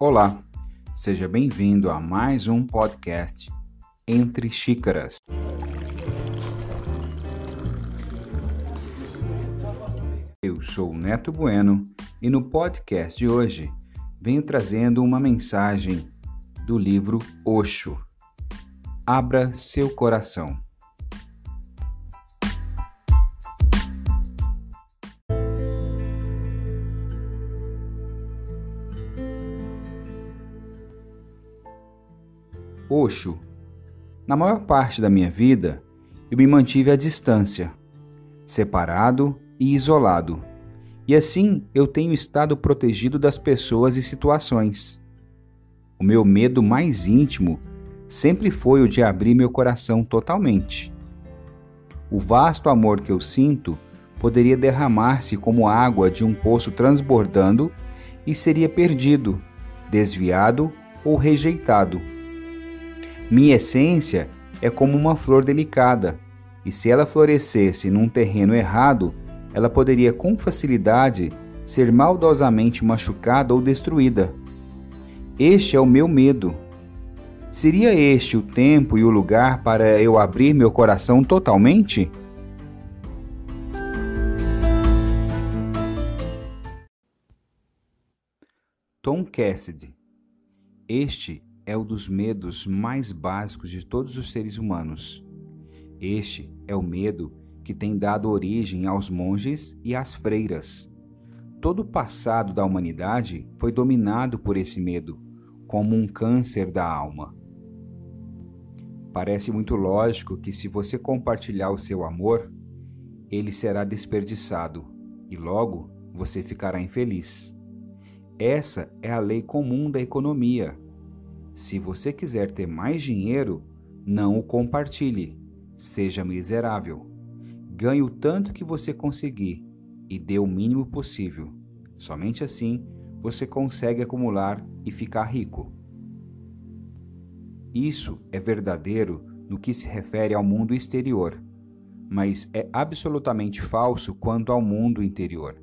Olá, seja bem-vindo a mais um podcast Entre Xícaras. Eu sou Neto Bueno e no podcast de hoje venho trazendo uma mensagem do livro Oxo. Abra seu coração. Na maior parte da minha vida, eu me mantive à distância, separado e isolado. E assim eu tenho estado protegido das pessoas e situações. O meu medo mais íntimo sempre foi o de abrir meu coração totalmente. O vasto amor que eu sinto poderia derramar-se como água de um poço transbordando e seria perdido, desviado ou rejeitado minha essência é como uma flor delicada, e se ela florescesse num terreno errado, ela poderia com facilidade ser maldosamente machucada ou destruída. Este é o meu medo. Seria este o tempo e o lugar para eu abrir meu coração totalmente? Tom Cassidy. Este é o dos medos mais básicos de todos os seres humanos. Este é o medo que tem dado origem aos monges e às freiras. Todo o passado da humanidade foi dominado por esse medo, como um câncer da alma. Parece muito lógico que, se você compartilhar o seu amor, ele será desperdiçado e logo você ficará infeliz. Essa é a lei comum da economia se você quiser ter mais dinheiro, não o compartilhe. Seja miserável. Ganhe o tanto que você conseguir e dê o mínimo possível. Somente assim você consegue acumular e ficar rico. Isso é verdadeiro no que se refere ao mundo exterior, mas é absolutamente falso quanto ao mundo interior.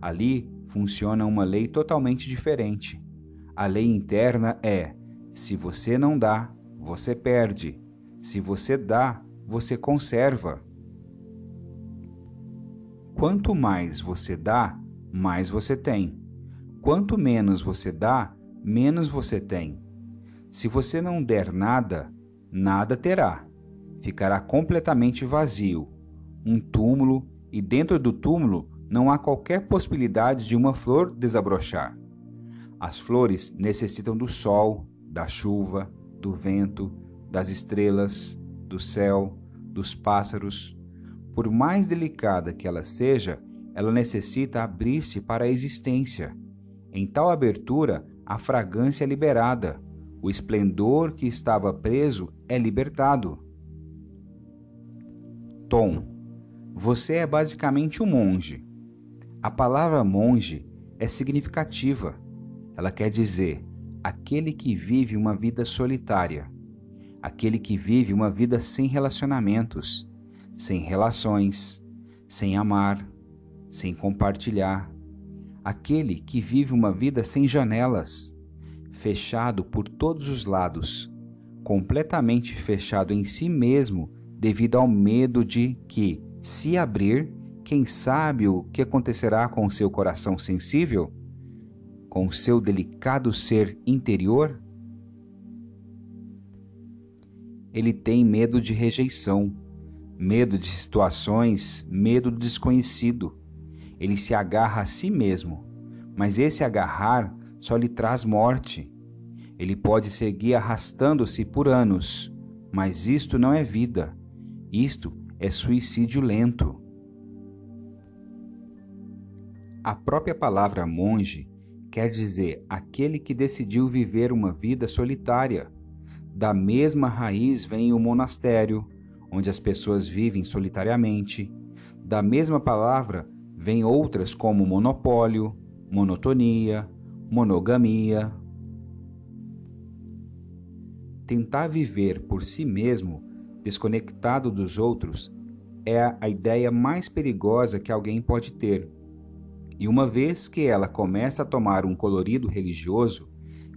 Ali funciona uma lei totalmente diferente. A lei interna é se você não dá, você perde. Se você dá, você conserva. Quanto mais você dá, mais você tem. Quanto menos você dá, menos você tem. Se você não der nada, nada terá. Ficará completamente vazio, um túmulo, e dentro do túmulo não há qualquer possibilidade de uma flor desabrochar. As flores necessitam do sol, da chuva, do vento, das estrelas, do céu, dos pássaros. Por mais delicada que ela seja, ela necessita abrir-se para a existência. Em tal abertura, a fragrância é liberada, o esplendor que estava preso é libertado. Tom, você é basicamente um monge. A palavra monge é significativa. Ela quer dizer aquele que vive uma vida solitária, aquele que vive uma vida sem relacionamentos, sem relações, sem amar, sem compartilhar, aquele que vive uma vida sem janelas, fechado por todos os lados, completamente fechado em si mesmo devido ao medo de que, se abrir, quem sabe o que acontecerá com seu coração sensível? Com seu delicado ser interior? Ele tem medo de rejeição, medo de situações, medo do desconhecido. Ele se agarra a si mesmo, mas esse agarrar só lhe traz morte. Ele pode seguir arrastando-se por anos, mas isto não é vida, isto é suicídio lento. A própria palavra monge quer dizer aquele que decidiu viver uma vida solitária. Da mesma raiz vem o monastério, onde as pessoas vivem solitariamente. Da mesma palavra vem outras como monopólio, monotonia, monogamia. Tentar viver por si mesmo, desconectado dos outros, é a ideia mais perigosa que alguém pode ter e uma vez que ela começa a tomar um colorido religioso,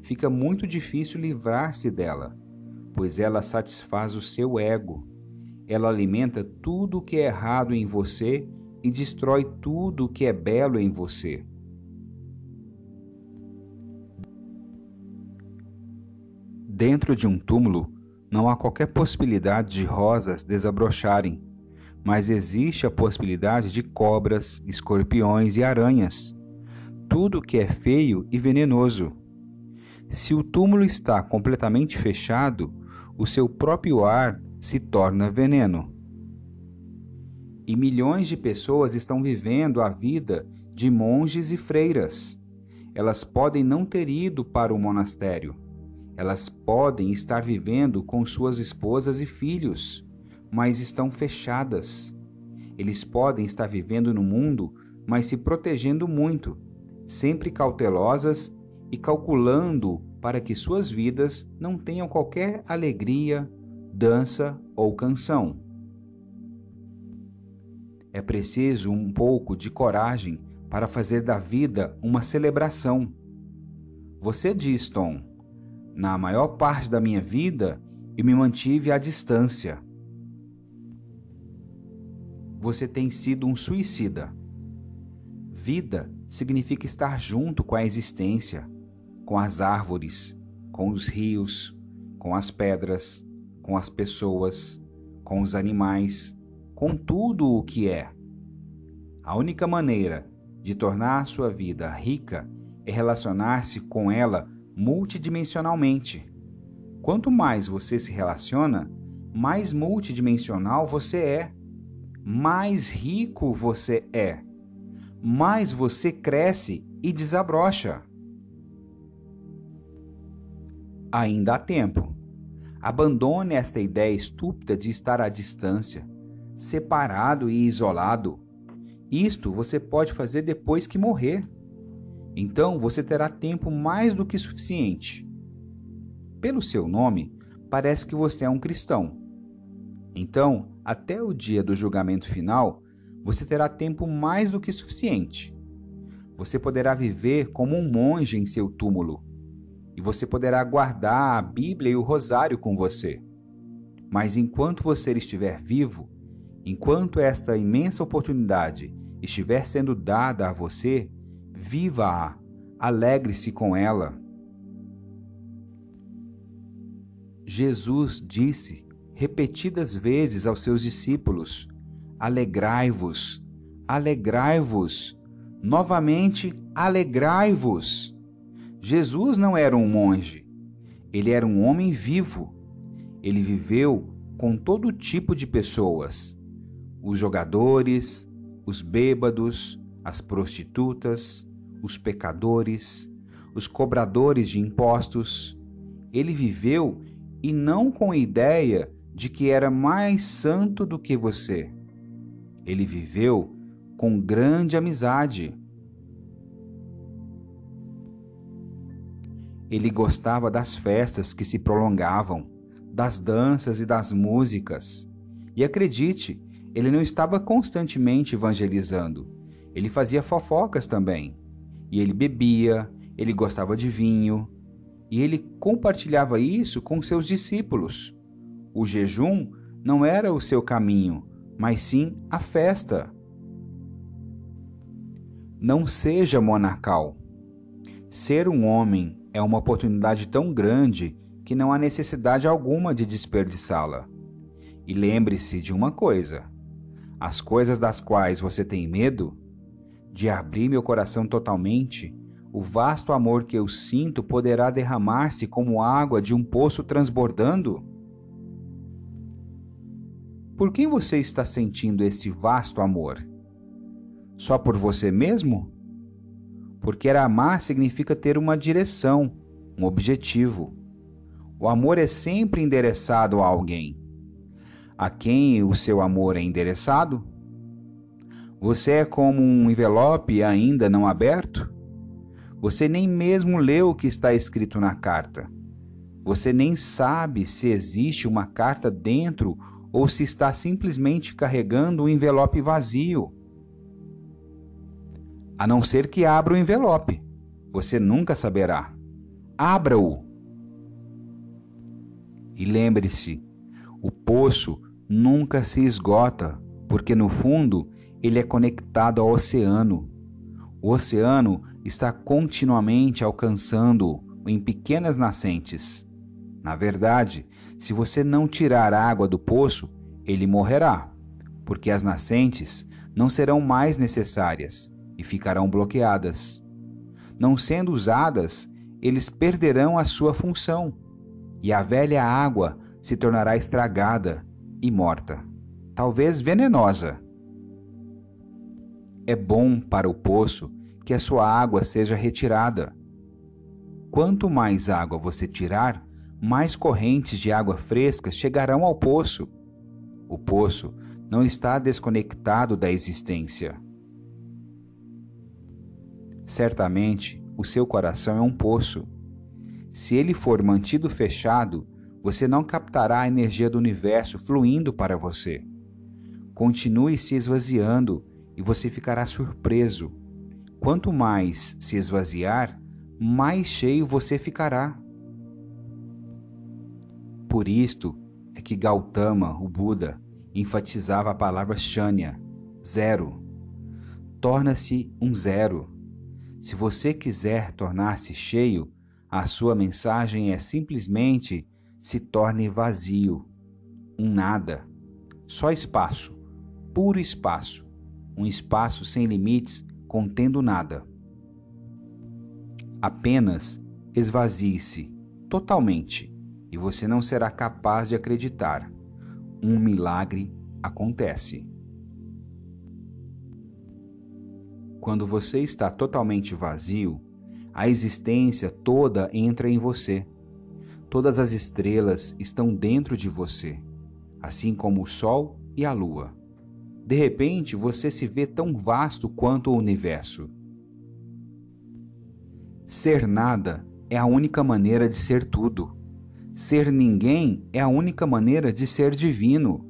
fica muito difícil livrar-se dela, pois ela satisfaz o seu ego. Ela alimenta tudo o que é errado em você e destrói tudo o que é belo em você. Dentro de um túmulo não há qualquer possibilidade de rosas desabrocharem, mas existe a possibilidade de cobras, escorpiões e aranhas. Tudo que é feio e venenoso. Se o túmulo está completamente fechado, o seu próprio ar se torna veneno. E milhões de pessoas estão vivendo a vida de monges e freiras. Elas podem não ter ido para o monastério. Elas podem estar vivendo com suas esposas e filhos, mas estão fechadas. Eles podem estar vivendo no mundo, mas se protegendo muito, sempre cautelosas e calculando para que suas vidas não tenham qualquer alegria, dança ou canção. É preciso um pouco de coragem para fazer da vida uma celebração. Você diz, Tom, na maior parte da minha vida eu me mantive à distância. Você tem sido um suicida. Vida significa estar junto com a existência, com as árvores, com os rios, com as pedras, com as pessoas, com os animais, com tudo o que é. A única maneira de tornar a sua vida rica é relacionar-se com ela multidimensionalmente. Quanto mais você se relaciona, mais multidimensional você é, mais rico você é, mais você cresce e desabrocha. Ainda há tempo. Abandone esta ideia estúpida de estar à distância separado e isolado. Isto você pode fazer depois que morrer. Então você terá tempo mais do que suficiente. Pelo seu nome, parece que você é um cristão. Então, até o dia do julgamento final, você terá tempo mais do que suficiente. Você poderá viver como um monge em seu túmulo. E você poderá guardar a Bíblia e o rosário com você. Mas enquanto você estiver vivo, Enquanto esta imensa oportunidade estiver sendo dada a você, viva-a, alegre-se com ela. Jesus disse repetidas vezes aos seus discípulos: Alegrai-vos, alegrai-vos, novamente alegrai-vos. Jesus não era um monge, ele era um homem vivo. Ele viveu com todo tipo de pessoas os jogadores, os bêbados, as prostitutas, os pecadores, os cobradores de impostos. Ele viveu e não com ideia de que era mais santo do que você. Ele viveu com grande amizade. Ele gostava das festas que se prolongavam, das danças e das músicas. E acredite, ele não estava constantemente evangelizando. Ele fazia fofocas também. E ele bebia, ele gostava de vinho, e ele compartilhava isso com seus discípulos. O jejum não era o seu caminho, mas sim a festa. Não seja monacal. Ser um homem é uma oportunidade tão grande que não há necessidade alguma de desperdiçá-la. E lembre-se de uma coisa: as coisas das quais você tem medo, de abrir meu coração totalmente, o vasto amor que eu sinto poderá derramar-se como água de um poço transbordando? Por quem você está sentindo esse vasto amor? Só por você mesmo? Porque amar significa ter uma direção, um objetivo. O amor é sempre endereçado a alguém a quem o seu amor é endereçado? Você é como um envelope ainda não aberto? Você nem mesmo leu o que está escrito na carta. Você nem sabe se existe uma carta dentro ou se está simplesmente carregando um envelope vazio. A não ser que abra o envelope, você nunca saberá. abra-o. E lembre-se, o poço nunca se esgota, porque no fundo ele é conectado ao oceano. O oceano está continuamente alcançando em pequenas nascentes. Na verdade, se você não tirar a água do poço, ele morrerá, porque as nascentes não serão mais necessárias e ficarão bloqueadas. Não sendo usadas, eles perderão a sua função, e a velha água se tornará estragada e morta, talvez venenosa. É bom para o poço que a sua água seja retirada. Quanto mais água você tirar, mais correntes de água fresca chegarão ao poço. O poço não está desconectado da existência. Certamente, o seu coração é um poço. Se ele for mantido fechado, você não captará a energia do universo fluindo para você. Continue se esvaziando e você ficará surpreso. Quanto mais se esvaziar, mais cheio você ficará. Por isto é que Gautama, o Buda, enfatizava a palavra Shanya, zero. Torna-se um zero. Se você quiser tornar-se cheio, a sua mensagem é simplesmente se torne vazio, um nada, só espaço, puro espaço, um espaço sem limites, contendo nada. Apenas esvazie-se totalmente e você não será capaz de acreditar. Um milagre acontece. Quando você está totalmente vazio, a existência toda entra em você. Todas as estrelas estão dentro de você, assim como o Sol e a Lua. De repente, você se vê tão vasto quanto o universo. Ser nada é a única maneira de ser tudo. Ser ninguém é a única maneira de ser divino.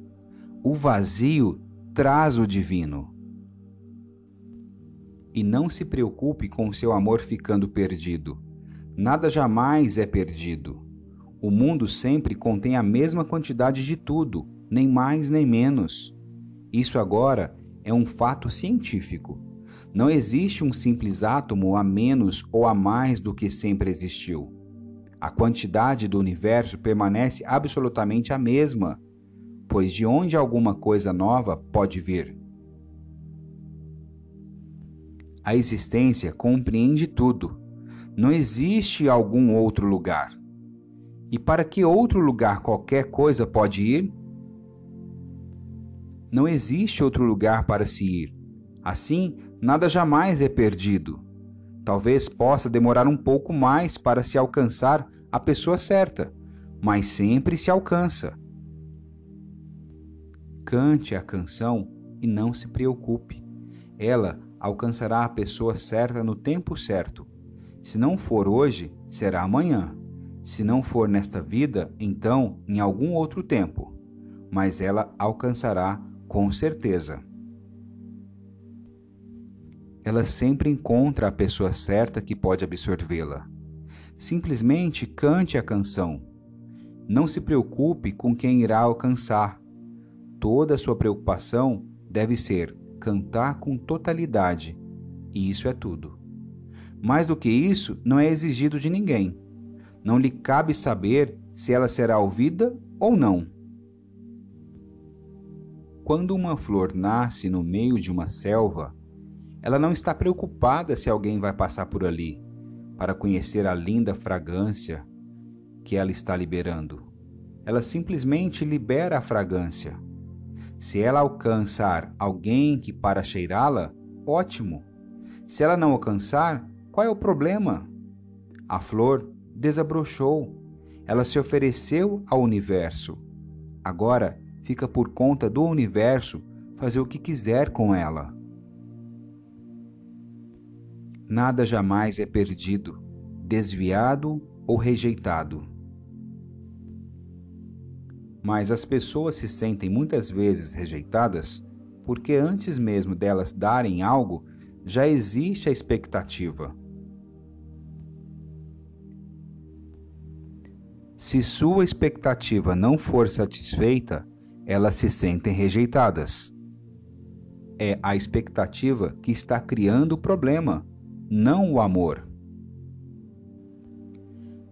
O vazio traz o divino. E não se preocupe com seu amor ficando perdido. Nada jamais é perdido. O mundo sempre contém a mesma quantidade de tudo, nem mais nem menos. Isso agora é um fato científico. Não existe um simples átomo a menos ou a mais do que sempre existiu. A quantidade do universo permanece absolutamente a mesma, pois de onde alguma coisa nova pode vir? A existência compreende tudo. Não existe algum outro lugar. E para que outro lugar qualquer coisa pode ir? Não existe outro lugar para se ir. Assim, nada jamais é perdido. Talvez possa demorar um pouco mais para se alcançar a pessoa certa, mas sempre se alcança. Cante a canção e não se preocupe. Ela alcançará a pessoa certa no tempo certo. Se não for hoje, será amanhã. Se não for nesta vida, então em algum outro tempo. Mas ela alcançará com certeza ela sempre encontra a pessoa certa que pode absorvê-la. Simplesmente cante a canção. Não se preocupe com quem irá alcançar. Toda a sua preocupação deve ser cantar com totalidade, e isso é tudo. Mais do que isso, não é exigido de ninguém. Não lhe cabe saber se ela será ouvida ou não. Quando uma flor nasce no meio de uma selva, ela não está preocupada se alguém vai passar por ali para conhecer a linda fragrância que ela está liberando. Ela simplesmente libera a fragrância. Se ela alcançar alguém que para cheirá-la, ótimo. Se ela não alcançar, qual é o problema? A flor desabrochou. Ela se ofereceu ao universo. Agora fica por conta do universo fazer o que quiser com ela. Nada jamais é perdido, desviado ou rejeitado. Mas as pessoas se sentem muitas vezes rejeitadas porque antes mesmo delas darem algo, já existe a expectativa. Se sua expectativa não for satisfeita, elas se sentem rejeitadas. É a expectativa que está criando o problema, não o amor.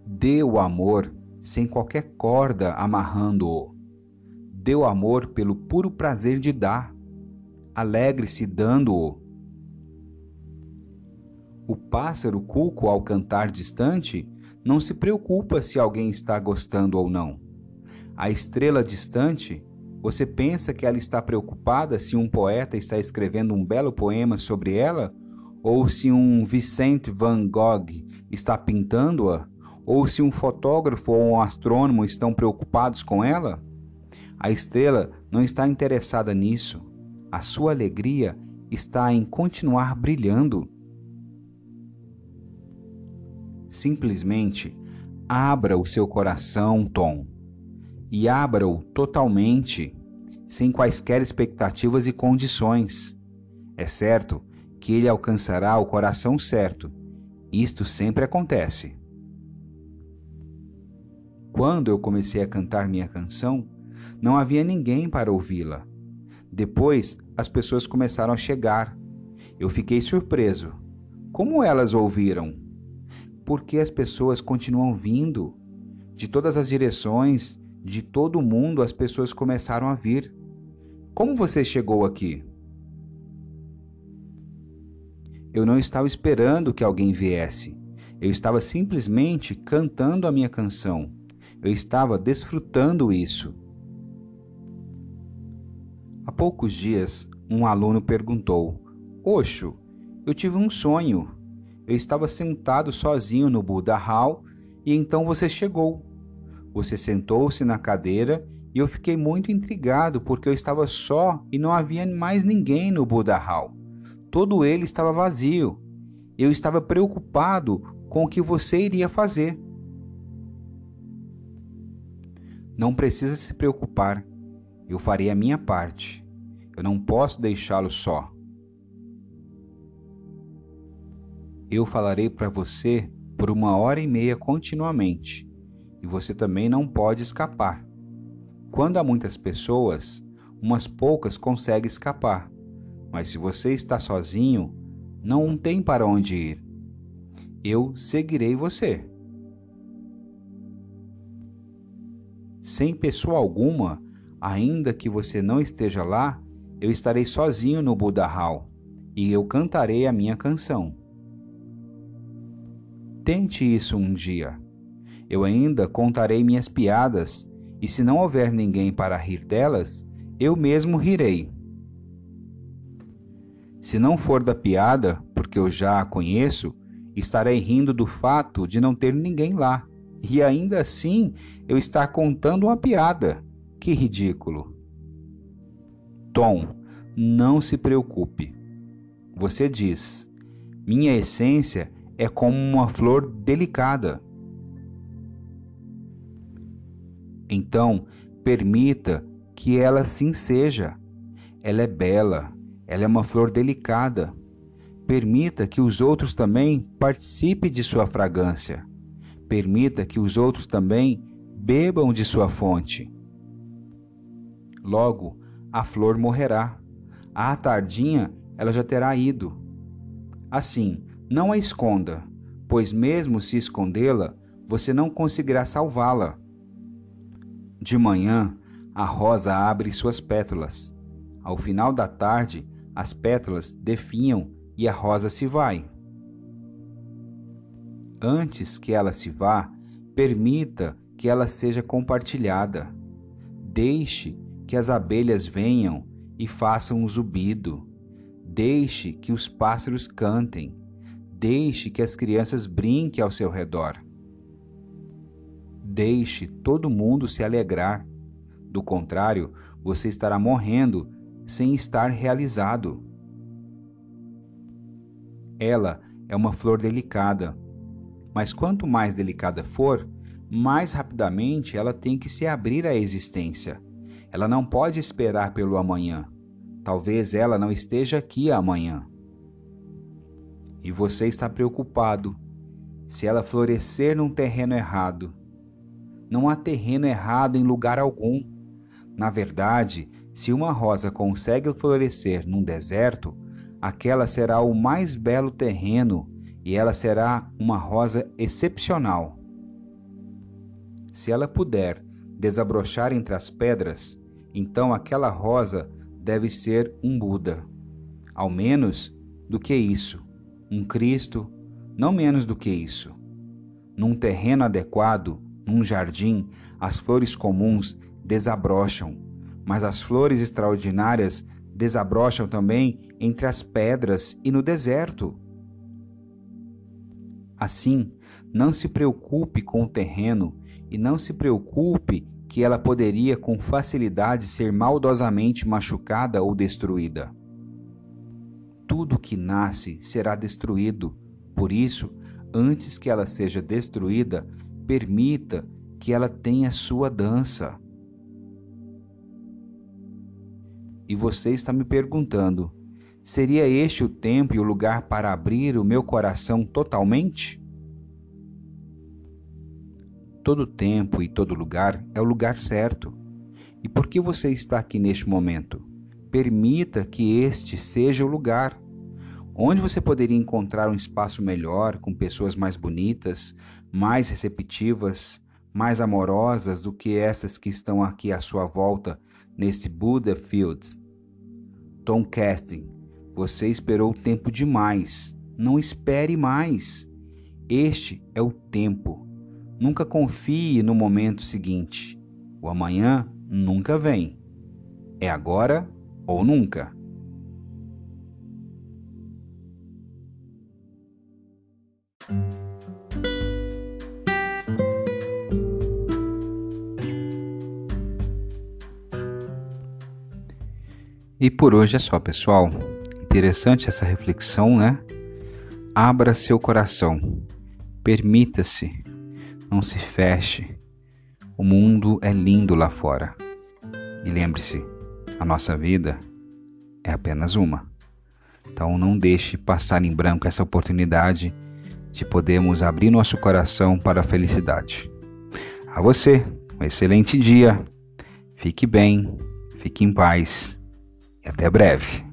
Dê o amor sem qualquer corda amarrando-o. Dê o amor pelo puro prazer de dar. Alegre-se dando-o. O pássaro cuco, ao cantar distante, não se preocupa se alguém está gostando ou não. A estrela distante, você pensa que ela está preocupada se um poeta está escrevendo um belo poema sobre ela? Ou se um Vicente Van Gogh está pintando-a? Ou se um fotógrafo ou um astrônomo estão preocupados com ela? A estrela não está interessada nisso. A sua alegria está em continuar brilhando. Simplesmente abra o seu coração, Tom, e abra-o totalmente, sem quaisquer expectativas e condições. É certo que ele alcançará o coração certo. Isto sempre acontece. Quando eu comecei a cantar minha canção, não havia ninguém para ouvi-la. Depois, as pessoas começaram a chegar. Eu fiquei surpreso. Como elas ouviram? porque as pessoas continuam vindo. De todas as direções, de todo o mundo, as pessoas começaram a vir. Como você chegou aqui? Eu não estava esperando que alguém viesse. Eu estava simplesmente cantando a minha canção. Eu estava desfrutando isso. Há poucos dias, um aluno perguntou: Oxo, eu tive um sonho. Eu estava sentado sozinho no Buda Hall e então você chegou. Você sentou-se na cadeira e eu fiquei muito intrigado porque eu estava só e não havia mais ninguém no Buda Hall. Todo ele estava vazio. Eu estava preocupado com o que você iria fazer. Não precisa se preocupar. Eu farei a minha parte. Eu não posso deixá-lo só. eu falarei para você por uma hora e meia continuamente, e você também não pode escapar. Quando há muitas pessoas, umas poucas conseguem escapar, mas se você está sozinho, não tem para onde ir. Eu seguirei você. Sem pessoa alguma, ainda que você não esteja lá, eu estarei sozinho no Buda Hall e eu cantarei a minha canção. Tente isso um dia. Eu ainda contarei minhas piadas, e se não houver ninguém para rir delas, eu mesmo rirei. Se não for da piada, porque eu já a conheço, estarei rindo do fato de não ter ninguém lá, e ainda assim eu estar contando uma piada. Que ridículo. Tom, não se preocupe. Você diz: minha essência é como uma flor delicada. Então, permita que ela sim seja. Ela é bela, ela é uma flor delicada. Permita que os outros também participem de sua fragrância. Permita que os outros também bebam de sua fonte. Logo, a flor morrerá. À tardinha, ela já terá ido. Assim, não a esconda, pois mesmo se escondê-la, você não conseguirá salvá-la. De manhã, a rosa abre suas pétalas. Ao final da tarde, as pétalas definham e a rosa se vai. Antes que ela se vá, permita que ela seja compartilhada. Deixe que as abelhas venham e façam um zumbido. Deixe que os pássaros cantem. Deixe que as crianças brinquem ao seu redor. Deixe todo mundo se alegrar. Do contrário, você estará morrendo sem estar realizado. Ela é uma flor delicada, mas quanto mais delicada for, mais rapidamente ela tem que se abrir à existência. Ela não pode esperar pelo amanhã. Talvez ela não esteja aqui amanhã e você está preocupado se ela florescer num terreno errado. não há terreno errado em lugar algum. Na verdade, se uma rosa consegue florescer num deserto, aquela será o mais belo terreno e ela será uma rosa excepcional. Se ela puder desabrochar entre as pedras, então aquela rosa deve ser um Buda. Ao menos do que isso, um Cristo, não menos do que isso. Num terreno adequado, num jardim, as flores comuns desabrocham, mas as flores extraordinárias desabrocham também entre as pedras e no deserto. Assim, não se preocupe com o terreno e não se preocupe que ela poderia com facilidade ser maldosamente machucada ou destruída. Tudo que nasce será destruído, por isso, antes que ela seja destruída, permita que ela tenha sua dança. E você está me perguntando: seria este o tempo e o lugar para abrir o meu coração totalmente? Todo tempo e todo lugar é o lugar certo. E por que você está aqui neste momento? Permita que este seja o lugar. Onde você poderia encontrar um espaço melhor, com pessoas mais bonitas, mais receptivas, mais amorosas do que essas que estão aqui à sua volta neste Buddha Fields? Tom Casting, você esperou tempo demais. Não espere mais. Este é o tempo. Nunca confie no momento seguinte. O amanhã nunca vem. É agora ou nunca. E por hoje é só, pessoal. Interessante essa reflexão, né? Abra seu coração. Permita-se. Não se feche. O mundo é lindo lá fora. E lembre-se, a nossa vida é apenas uma. Então não deixe passar em branco essa oportunidade de podermos abrir nosso coração para a felicidade. A você, um excelente dia. Fique bem, fique em paz até breve.